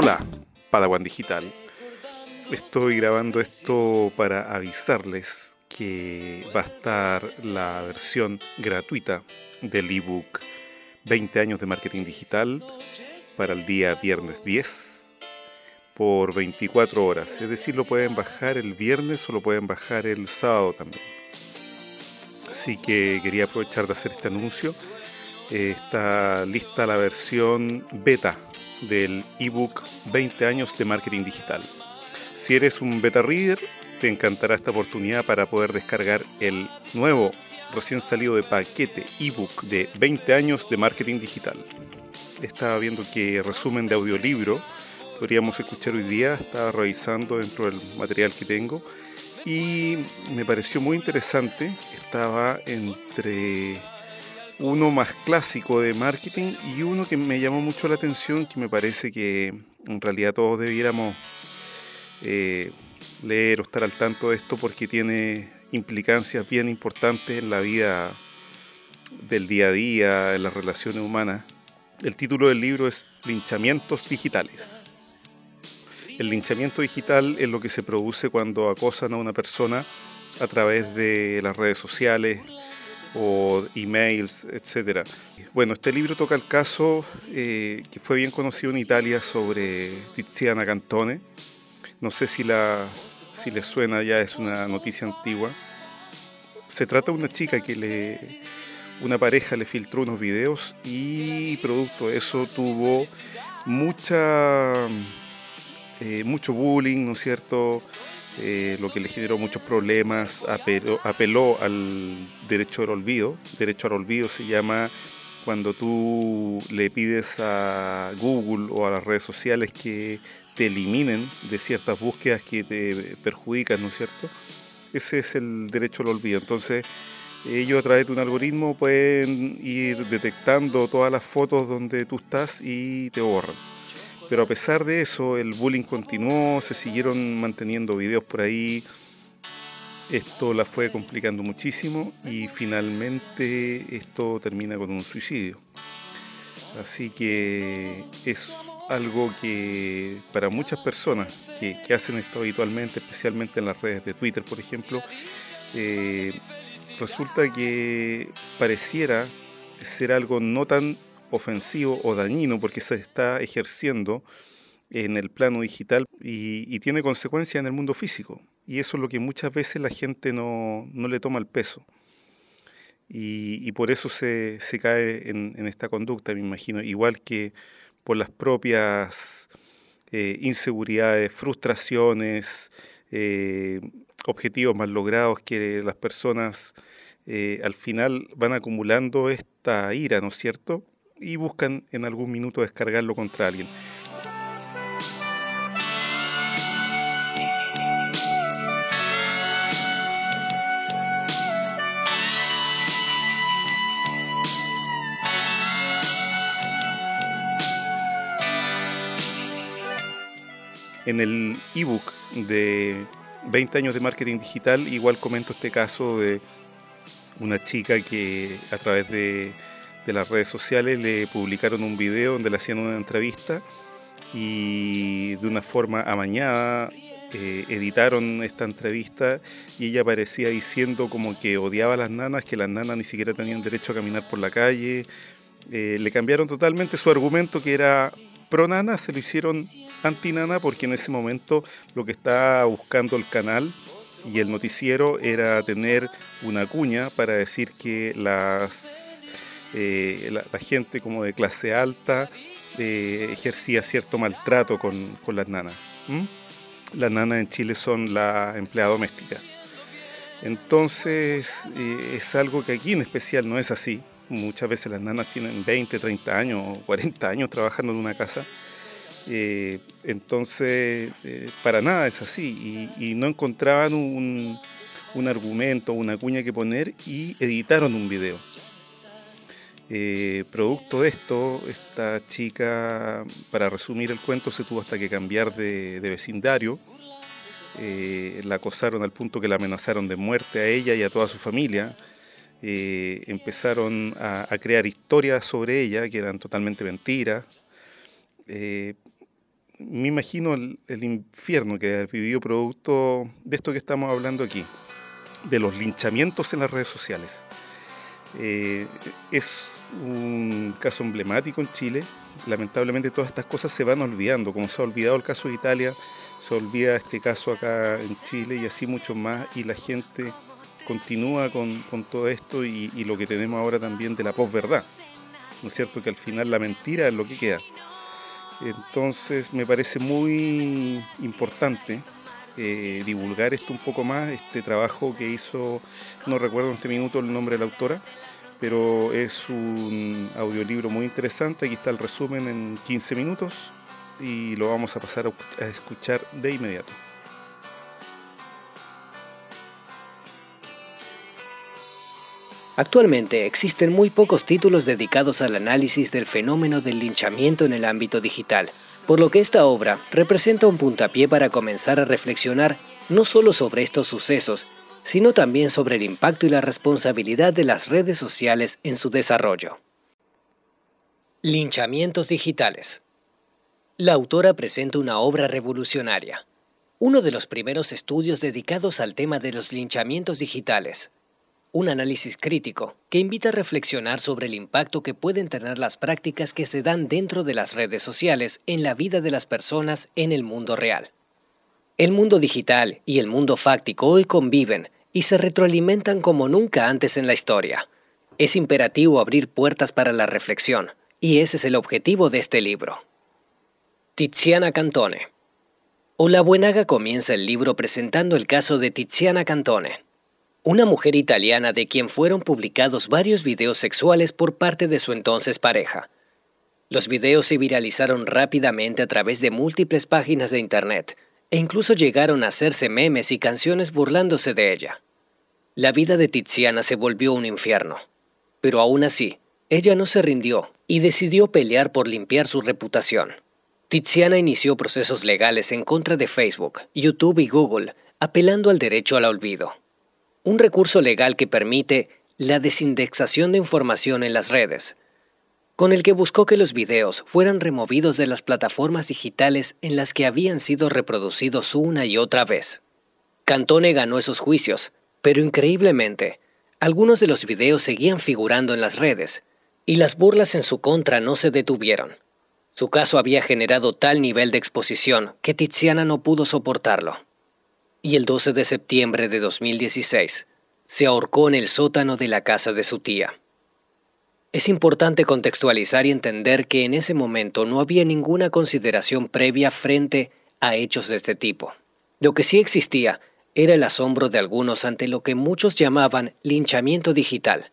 Hola, Padawan Digital. Estoy grabando esto para avisarles que va a estar la versión gratuita del ebook 20 años de marketing digital para el día viernes 10 por 24 horas. Es decir, lo pueden bajar el viernes o lo pueden bajar el sábado también. Así que quería aprovechar de hacer este anuncio. está lista la versión beta del ebook 20 años de marketing digital. Si eres un beta reader, te encantará esta oportunidad para poder descargar el nuevo recién salido de paquete ebook de 20 años de marketing digital. Estaba viendo que resumen de audiolibro podríamos escuchar hoy día, estaba revisando dentro del material que tengo y me pareció muy interesante. Estaba entre uno más clásico de marketing y uno que me llamó mucho la atención, que me parece que en realidad todos debiéramos eh, leer o estar al tanto de esto porque tiene implicancias bien importantes en la vida del día a día, en las relaciones humanas. El título del libro es Linchamientos Digitales. El linchamiento digital es lo que se produce cuando acosan a una persona a través de las redes sociales o emails, etc. Bueno, este libro toca el caso eh, que fue bien conocido en Italia sobre Tiziana Cantone. No sé si la, si les suena ya, es una noticia antigua. Se trata de una chica que le, una pareja le filtró unos videos y producto de eso tuvo mucha, eh, mucho bullying, ¿no es cierto? Eh, lo que le generó muchos problemas, apeló, apeló al derecho al olvido. Derecho al olvido se llama cuando tú le pides a Google o a las redes sociales que te eliminen de ciertas búsquedas que te perjudican, ¿no es cierto? Ese es el derecho al olvido. Entonces, ellos a través de un algoritmo pueden ir detectando todas las fotos donde tú estás y te borran. Pero a pesar de eso, el bullying continuó, se siguieron manteniendo videos por ahí. Esto la fue complicando muchísimo y finalmente esto termina con un suicidio. Así que es algo que para muchas personas que, hacen esto habitualmente, especialmente en las redes de Twitter, por ejemplo, eh, resulta que pareciera ser algo no tan ofensivo o dañino porque se está ejerciendo en el plano digital y, tiene consecuencias en el mundo físico. Y eso es lo que muchas veces la gente no, le toma el peso. Y, por eso se, cae en, esta conducta, me imagino. Igual que por las propias eh, inseguridades, frustraciones, eh, objetivos mal logrados que las personas eh, al final van acumulando esta ira, ¿no es cierto? Y buscan en algún minuto descargarlo contra alguien. En el ebook de 20 años de marketing digital, igual comento este caso de una chica que a través de, las redes sociales le publicaron un video donde le hacían una entrevista y de una forma amañada eh, editaron esta entrevista y ella parecía diciendo como que odiaba a las nanas, que las nanas ni siquiera tenían derecho a caminar por la calle. Eh, le cambiaron totalmente su argumento que era pro nana, se lo hicieron antinana porque en ese momento lo que estaba buscando el canal y el noticiero era tener una cuña para decir que las, eh, la, gente como de clase alta eh, ejercía cierto maltrato con, las nanas. Las nanas en Chile son la empleada doméstica. Entonces eh, es algo que aquí en especial no es así. Muchas veces las nanas tienen 20, 30 años o 40 años trabajando en una casa entonces, para nada es así. Y, no encontraban un, un, argumento, una cuña que poner y editaron un video. Eh, producto de esto, esta chica, para resumir el cuento, se tuvo hasta que cambiar de, vecindario. la acosaron al punto que la amenazaron de muerte a ella y a toda su familia. empezaron a, crear historias sobre ella que eran totalmente mentiras me imagino el, infierno que ha vivido producto de esto que estamos hablando aquí, de los linchamientos en las redes sociales. Eh, es un caso emblemático en Chile. Lamentablemente todas estas cosas se van olvidando, como se ha olvidado el caso de Italia, se olvida este caso acá en Chile y así mucho más, y la gente continúa con, todo esto y, y, lo que tenemos ahora también de la posverdad. ¿No es cierto? Que al final la mentira es lo que queda. Entonces me parece muy importante eh, divulgar esto un poco más, este trabajo que hizo, no recuerdo en este minuto el nombre de la autora, pero es un audiolibro muy interesante, aquí está el resumen en 15 minutos y lo vamos a pasar a escuchar de inmediato. Actualmente existen muy pocos títulos dedicados al análisis del fenómeno del linchamiento en el ámbito digital, por lo que esta obra representa un puntapié para comenzar a reflexionar no solo sobre estos sucesos, sino también sobre el impacto y la responsabilidad de las redes sociales en su desarrollo. Linchamientos digitales. La autora presenta una obra revolucionaria, uno de los primeros estudios dedicados al tema de los linchamientos digitales, un análisis crítico que invita a reflexionar sobre el impacto que pueden tener las prácticas que se dan dentro de las redes sociales en la vida de las personas en el mundo real. El mundo digital y el mundo fáctico hoy conviven y se retroalimentan como nunca antes en la historia. Es imperativo abrir puertas para la reflexión, y ese es el objetivo de este libro. Tiziana Cantone. Buenaga comienza el libro presentando el caso de Tiziana Cantone, una mujer italiana de quien fueron publicados varios videos sexuales por parte de su entonces pareja. Los videos se viralizaron rápidamente a través de múltiples páginas de Internet e incluso llegaron a hacerse memes y canciones burlándose de ella. La vida de Tiziana se volvió un infierno, pero aún así, ella no se rindió y decidió pelear por limpiar su reputación. Tiziana inició procesos legales en contra de Facebook, YouTube y Google, apelando al derecho al olvido un recurso legal que permite la desindexación de información en las redes, con el que buscó que los videos fueran removidos de las plataformas digitales en las que habían sido reproducidos una y otra vez. Cantone ganó esos juicios, pero increíblemente, algunos de los videos seguían figurando en las redes, y las burlas en su contra no se detuvieron. Su caso había generado tal nivel de exposición que Tiziana no pudo soportarlo y el 12 de septiembre de 2016 se ahorcó en el sótano de la casa de su tía. Es importante contextualizar y entender que en ese momento no había ninguna consideración previa frente a hechos de este tipo. Lo que sí existía era el asombro de algunos ante lo que muchos llamaban linchamiento digital,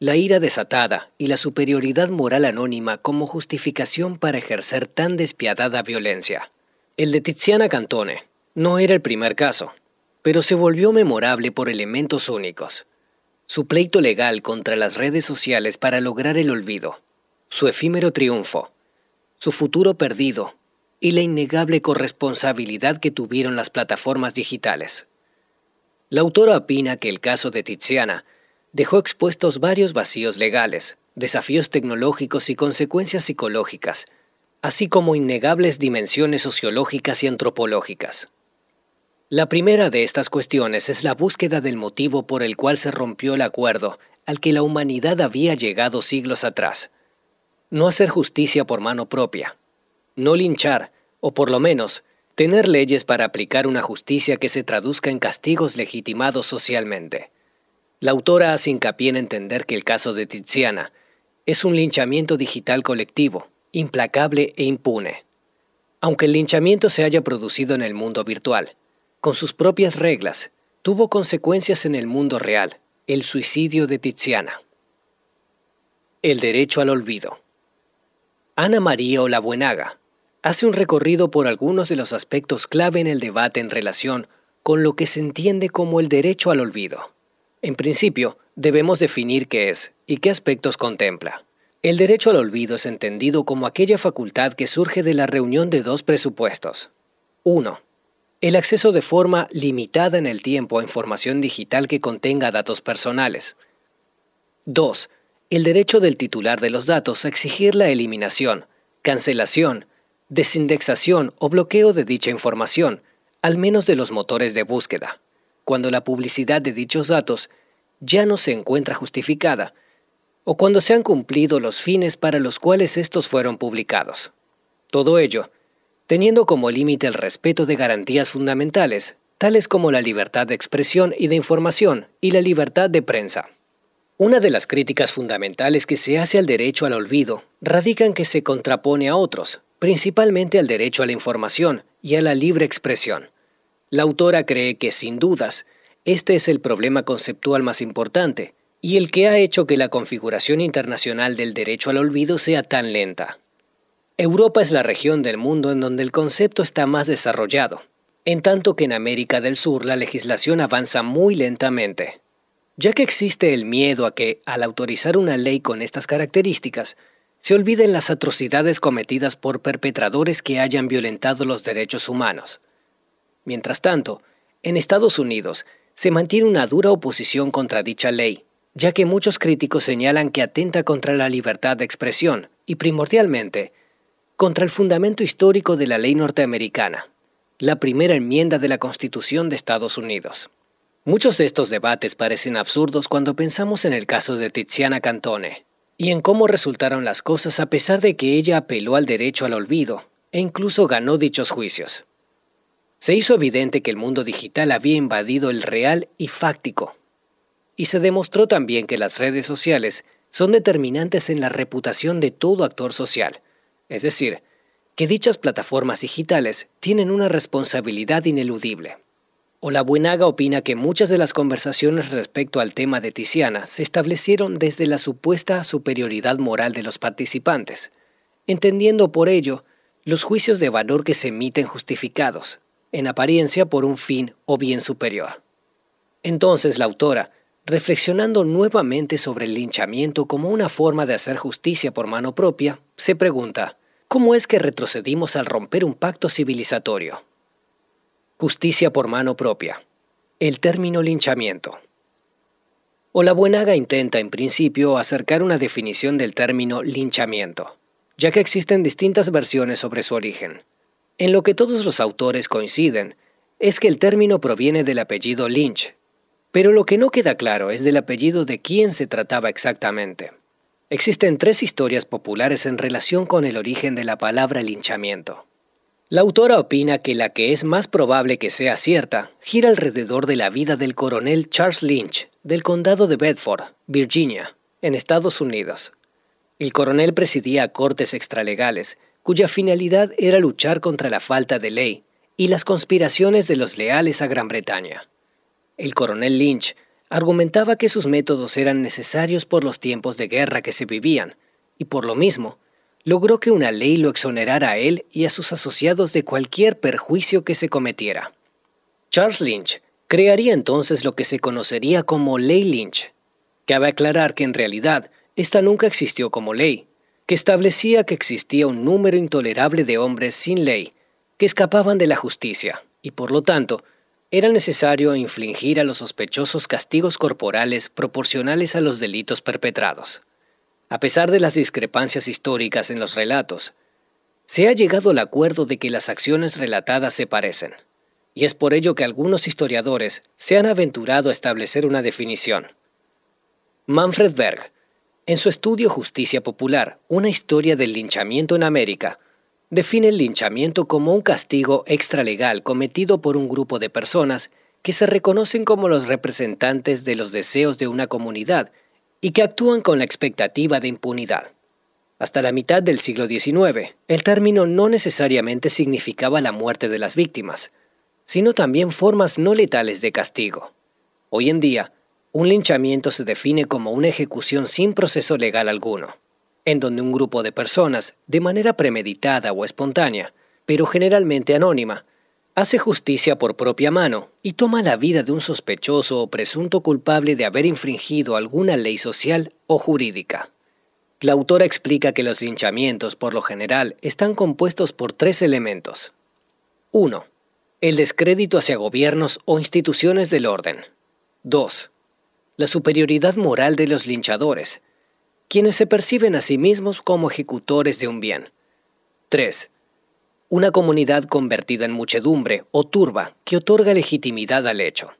la ira desatada y la superioridad moral anónima como justificación para ejercer tan despiadada violencia. El de Tiziana Cantone, no era el primer caso, pero se volvió memorable por elementos únicos. Su pleito legal contra las redes sociales para lograr el olvido, su efímero triunfo, su futuro perdido y la innegable corresponsabilidad que tuvieron las plataformas digitales. La autora opina que el caso de Tiziana dejó expuestos varios vacíos legales, desafíos tecnológicos y consecuencias psicológicas, así como innegables dimensiones sociológicas y antropológicas. La primera de estas cuestiones es la búsqueda del motivo por el cual se rompió el acuerdo al que la humanidad había llegado siglos atrás. No hacer justicia por mano propia, no linchar, o por lo menos, tener leyes para aplicar una justicia que se traduzca en castigos legitimados socialmente. La autora hace hincapié en entender que el caso de Tiziana es un linchamiento digital colectivo, implacable e impune. Aunque el linchamiento se haya producido en el mundo virtual, con sus propias reglas, tuvo consecuencias en el mundo real, el suicidio de Tiziana. El derecho al olvido. Ana María Olabuenaga hace un recorrido por algunos de los aspectos clave en el debate en relación con lo que se entiende como el derecho al olvido. En principio, debemos definir qué es y qué aspectos contempla. El derecho al olvido es entendido como aquella facultad que surge de la reunión de dos presupuestos. 1 el acceso de forma limitada en el tiempo a información digital que contenga datos personales. 2. El derecho del titular de los datos a exigir la eliminación, cancelación, desindexación o bloqueo de dicha información, al menos de los motores de búsqueda, cuando la publicidad de dichos datos ya no se encuentra justificada o cuando se han cumplido los fines para los cuales estos fueron publicados. Todo ello, teniendo como límite el respeto de garantías fundamentales, tales como la libertad de expresión y de información y la libertad de prensa. Una de las críticas fundamentales que se hace al derecho al olvido radica en que se contrapone a otros, principalmente al derecho a la información y a la libre expresión. La autora cree que, sin dudas, este es el problema conceptual más importante y el que ha hecho que la configuración internacional del derecho al olvido sea tan lenta. Europa es la región del mundo en donde el concepto está más desarrollado, en tanto que en América del Sur la legislación avanza muy lentamente, ya que existe el miedo a que, al autorizar una ley con estas características, se olviden las atrocidades cometidas por perpetradores que hayan violentado los derechos humanos. Mientras tanto, en Estados Unidos se mantiene una dura oposición contra dicha ley, ya que muchos críticos señalan que atenta contra la libertad de expresión y, primordialmente, contra el fundamento histórico de la ley norteamericana, la primera enmienda de la Constitución de Estados Unidos. Muchos de estos debates parecen absurdos cuando pensamos en el caso de Tiziana Cantone y en cómo resultaron las cosas a pesar de que ella apeló al derecho al olvido e incluso ganó dichos juicios. Se hizo evidente que el mundo digital había invadido el real y fáctico, y se demostró también que las redes sociales son determinantes en la reputación de todo actor social, es decir, que dichas plataformas digitales tienen una responsabilidad ineludible. Buenaga opina que muchas de las conversaciones respecto al tema de Tiziana se establecieron desde la supuesta superioridad moral de los participantes, entendiendo por ello los juicios de valor que se emiten justificados, en apariencia por un fin o bien superior. Entonces la autora, reflexionando nuevamente sobre el linchamiento como una forma de hacer justicia por mano propia, se pregunta, ¿cómo es que retrocedimos al romper un pacto civilizatorio? Justicia por mano propia. El término linchamiento. Buenaga intenta en principio acercar una definición del término linchamiento, ya que existen distintas versiones sobre su origen. En lo que todos los autores coinciden es que el término proviene del apellido Lynch, pero lo que no queda claro es del apellido de quién se trataba exactamente. Existen tres historias populares en relación con el origen de la palabra linchamiento. La autora opina que la que es más probable que sea cierta gira alrededor de la vida del coronel Charles Lynch del condado de Bedford, Virginia, en Estados Unidos. El coronel presidía cortes extralegales, cuya finalidad era luchar contra la falta de ley y las conspiraciones de los leales a Gran Bretaña. El coronel Lynch argumentaba que sus métodos eran necesarios por los tiempos de guerra que se vivían, y por lo mismo, logró que una ley lo exonerara a él y a sus asociados de cualquier perjuicio que se cometiera. Charles Lynch crearía entonces lo que se conocería como Ley Lynch. Cabe aclarar que en realidad esta nunca existió como ley, que establecía que existía un número intolerable de hombres sin ley que escapaban de la justicia y por lo tanto era necesario infligir a los sospechosos castigos corporales proporcionales a los delitos perpetrados. A pesar de las discrepancias históricas en los relatos, se ha llegado al acuerdo de que las acciones relatadas se parecen, y es por ello que algunos historiadores se han aventurado a establecer una definición. Manfred Berg, en su estudio Justicia Popular, una historia del linchamiento en América, define el linchamiento como un castigo extralegal cometido por un grupo de personas que se reconocen como los representantes de los deseos de una comunidad y que actúan con la expectativa de impunidad. Hasta la mitad del siglo XIX, el término no necesariamente significaba la muerte de las víctimas, sino también formas no letales de castigo. Hoy en día, un linchamiento se define como una ejecución sin proceso legal alguno, en donde un grupo de personas, de manera premeditada o espontánea, pero generalmente anónima, hace justicia por propia mano y toma la vida de un sospechoso o presunto culpable de haber infringido alguna ley social o jurídica. La autora explica que los linchamientos, por lo general, están compuestos por tres elementos. 1. El descrédito hacia gobiernos o instituciones del orden. 2. La superioridad moral de los linchadores, quienes se perciben a sí mismos como ejecutores de un bien. 3 una comunidad convertida en muchedumbre o turba que otorga legitimidad al hecho.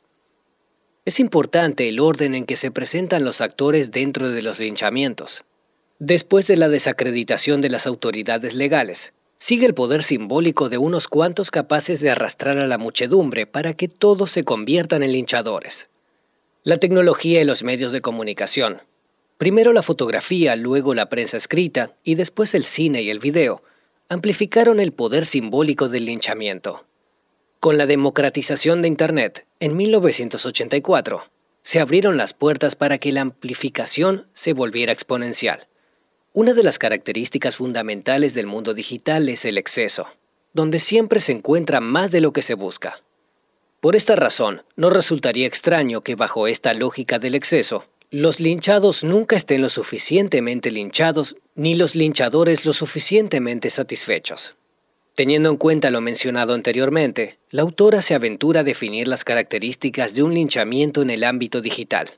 Es importante el orden en que se presentan los actores dentro de los linchamientos. Después de la desacreditación de las autoridades legales, sigue el poder simbólico de unos cuantos capaces de arrastrar a la muchedumbre para que todos se conviertan en linchadores. La tecnología y los medios de comunicación, primero la fotografía, luego la prensa escrita y después el cine y el video, amplificaron el poder simbólico del linchamiento. Con la democratización de Internet, en 1984, se abrieron las puertas para que la amplificación se volviera exponencial. Una de las características fundamentales del mundo digital es el exceso, donde siempre se encuentra más de lo que se busca. Por esta razón, no resultaría extraño que bajo esta lógica del exceso, los linchados nunca estén lo suficientemente linchados ni los linchadores lo suficientemente satisfechos. Teniendo en cuenta lo mencionado anteriormente, la autora se aventura a definir las características de un linchamiento en el ámbito digital.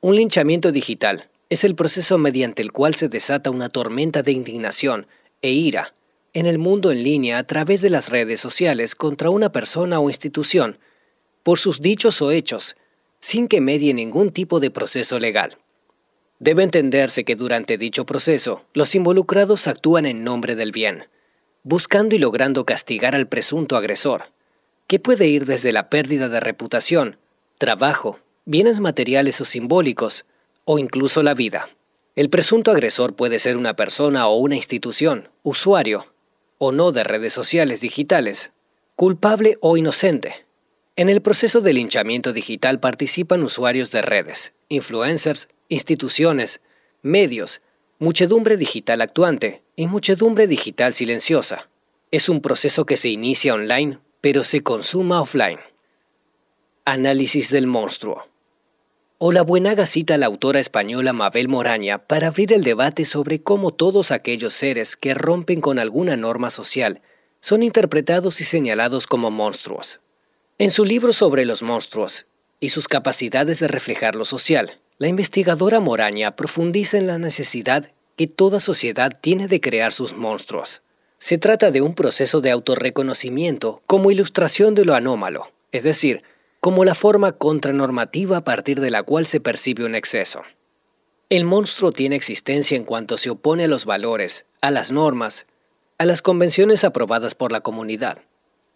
Un linchamiento digital es el proceso mediante el cual se desata una tormenta de indignación e ira en el mundo en línea a través de las redes sociales contra una persona o institución por sus dichos o hechos, sin que medie ningún tipo de proceso legal. Debe entenderse que durante dicho proceso, los involucrados actúan en nombre del bien, buscando y logrando castigar al presunto agresor, que puede ir desde la pérdida de reputación, trabajo, bienes materiales o simbólicos, o incluso la vida. El presunto agresor puede ser una persona o una institución, usuario o no de redes sociales digitales, culpable o inocente. En el proceso de linchamiento digital participan usuarios de redes, influencers, instituciones, medios, muchedumbre digital actuante y muchedumbre digital silenciosa. Es un proceso que se inicia online, pero se consuma offline. Análisis del monstruo. Buenaga cita a la autora española Mabel Moraña para abrir el debate sobre cómo todos aquellos seres que rompen con alguna norma social son interpretados y señalados como monstruos. En su libro sobre los monstruos y sus capacidades de reflejar lo social, la investigadora Moraña profundiza en la necesidad que toda sociedad tiene de crear sus monstruos. Se trata de un proceso de autorreconocimiento como ilustración de lo anómalo, es decir, como la forma contranormativa a partir de la cual se percibe un exceso. El monstruo tiene existencia en cuanto se opone a los valores, a las normas, a las convenciones aprobadas por la comunidad,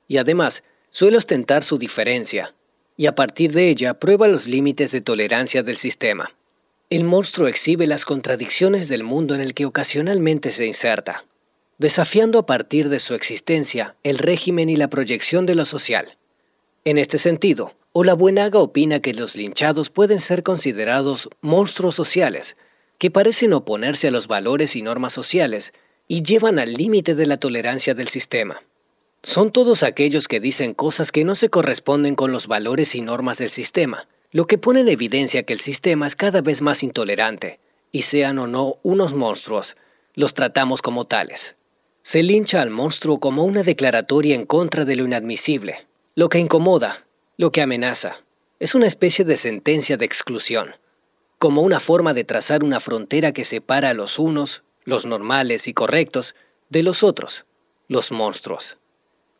y además suele ostentar su diferencia, y a partir de ella prueba los límites de tolerancia del sistema. El monstruo exhibe las contradicciones del mundo en el que ocasionalmente se inserta, desafiando a partir de su existencia el régimen y la proyección de lo social. En este sentido, Buenaga opina que los linchados pueden ser considerados monstruos sociales, que parecen oponerse a los valores y normas sociales y llevan al límite de la tolerancia del sistema. Son todos aquellos que dicen cosas que no se corresponden con los valores y normas del sistema, lo que pone en evidencia que el sistema es cada vez más intolerante, y sean o no unos monstruos, los tratamos como tales. Se lincha al monstruo como una declaratoria en contra de lo inadmisible, lo que incomoda, lo que amenaza. Es una especie de sentencia de exclusión, como una forma de trazar una frontera que separa a los unos, los normales y correctos, de los otros, los monstruos.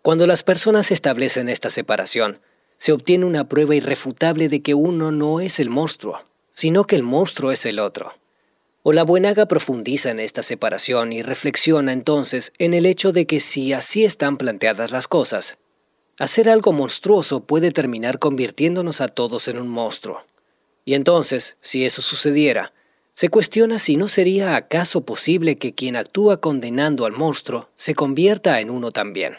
Cuando las personas establecen esta separación, se obtiene una prueba irrefutable de que uno no es el monstruo, sino que el monstruo es el otro. O la Buenaga profundiza en esta separación y reflexiona entonces en el hecho de que si así están planteadas las cosas, hacer algo monstruoso puede terminar convirtiéndonos a todos en un monstruo. Y entonces, si eso sucediera, se cuestiona si no sería acaso posible que quien actúa condenando al monstruo se convierta en uno también.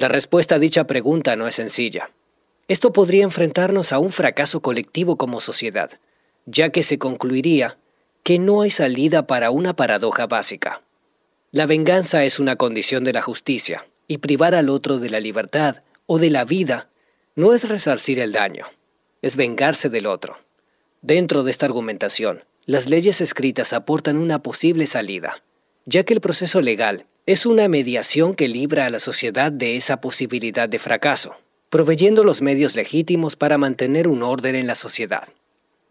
La respuesta a dicha pregunta no es sencilla. Esto podría enfrentarnos a un fracaso colectivo como sociedad, ya que se concluiría que no hay salida para una paradoja básica. La venganza es una condición de la justicia, y privar al otro de la libertad o de la vida no es resarcir el daño, es vengarse del otro. Dentro de esta argumentación, las leyes escritas aportan una posible salida, ya que el proceso legal es una mediación que libra a la sociedad de esa posibilidad de fracaso proveyendo los medios legítimos para mantener un orden en la sociedad.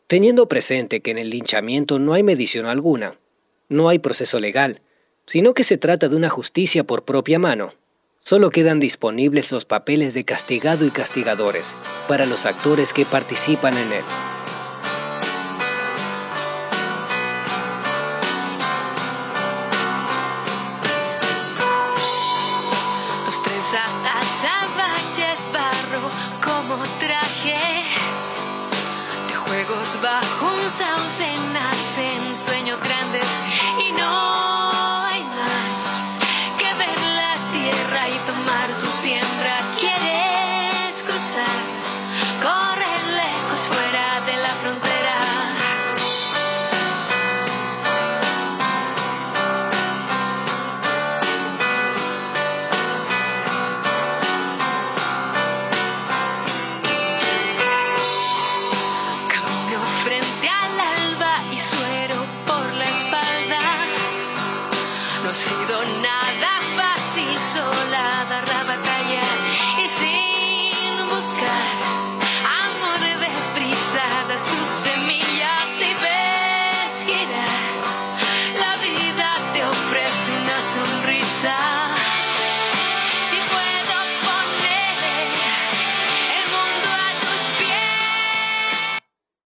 Teniendo presente que en el linchamiento no hay medición alguna, no hay proceso legal, sino que se trata de una justicia por propia mano, Solo quedan disponibles los papeles de castigado y castigadores para los actores que participan en él.